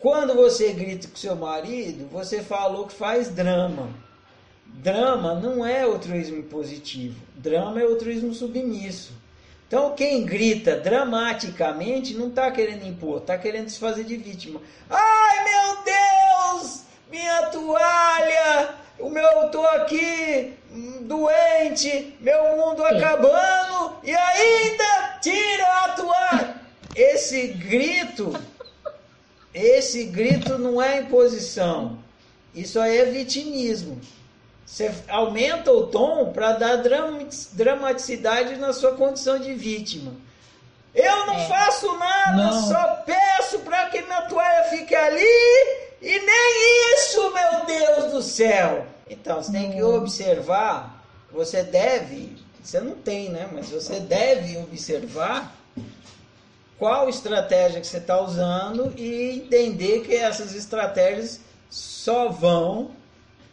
Quando você grita com seu marido, você falou que faz drama. Drama não é altruísmo positivo. Drama é altruísmo submisso. Então, quem grita dramaticamente não está querendo impor, está querendo se fazer de vítima. Ai, meu Deus! Minha toalha! O meu, eu tô aqui hum, doente, meu mundo acabando e ainda tira a toalha. Esse grito, esse grito não é imposição. Isso aí é vitimismo. Você aumenta o tom para dar dramaticidade na sua condição de vítima. Eu não é. faço nada, não. só peço para que minha toalha fique ali e nem isso, meu Deus do céu. Então, você tem que observar, você deve, você não tem, né? Mas você deve observar qual estratégia que você está usando e entender que essas estratégias só vão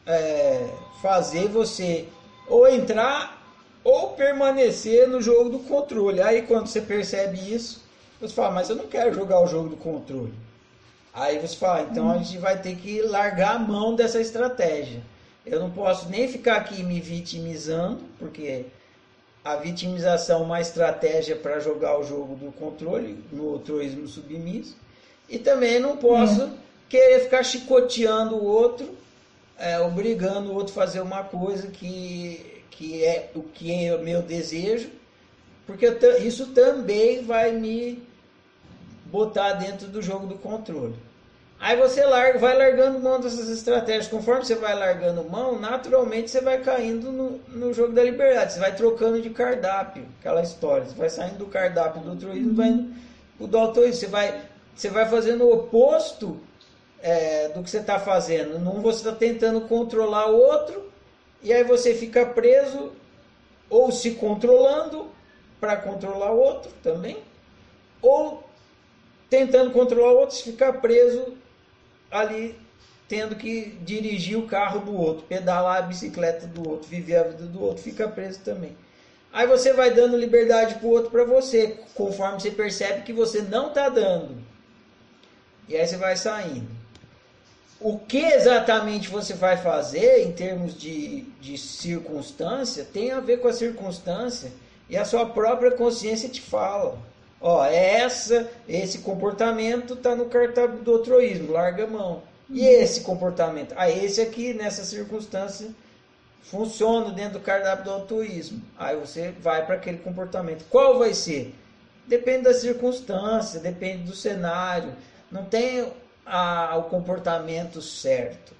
é, fazer você ou entrar ou permanecer no jogo do controle. Aí quando você percebe isso, você fala, mas eu não quero jogar o jogo do controle. Aí você fala, então a gente vai ter que largar a mão dessa estratégia. Eu não posso nem ficar aqui me vitimizando, porque a vitimização é uma estratégia para jogar o jogo do controle, no altruísmo submisso. E também não posso uhum. querer ficar chicoteando o outro é, obrigando o outro a fazer uma coisa que, que é o que é meu desejo, porque isso também vai me botar dentro do jogo do controle. Aí você larga, vai largando mão dessas estratégias. Conforme você vai largando mão, naturalmente você vai caindo no, no jogo da liberdade. Você vai trocando de cardápio, aquela história. Você vai saindo do cardápio do altruísmo, vai indo pro do altruísmo. Você vai, você vai fazendo o oposto é, do que você está fazendo. Num você está tentando controlar o outro e aí você fica preso ou se controlando para controlar o outro também, ou tentando controlar o outro ficar preso ali tendo que dirigir o carro do outro, pedalar a bicicleta do outro, viver a vida do outro, fica preso também. Aí você vai dando liberdade para o outro para você, conforme você percebe que você não está dando. E aí você vai saindo o que exatamente você vai fazer em termos de, de circunstância tem a ver com a circunstância e a sua própria consciência te fala. Ó, essa, esse comportamento está no cartão do altruísmo, larga a mão. E uhum. esse comportamento? Ah, esse aqui, nessa circunstância, funciona dentro do cardápio do altruísmo. Aí você vai para aquele comportamento. Qual vai ser? Depende da circunstância, depende do cenário. Não tem a, ao comportamento certo.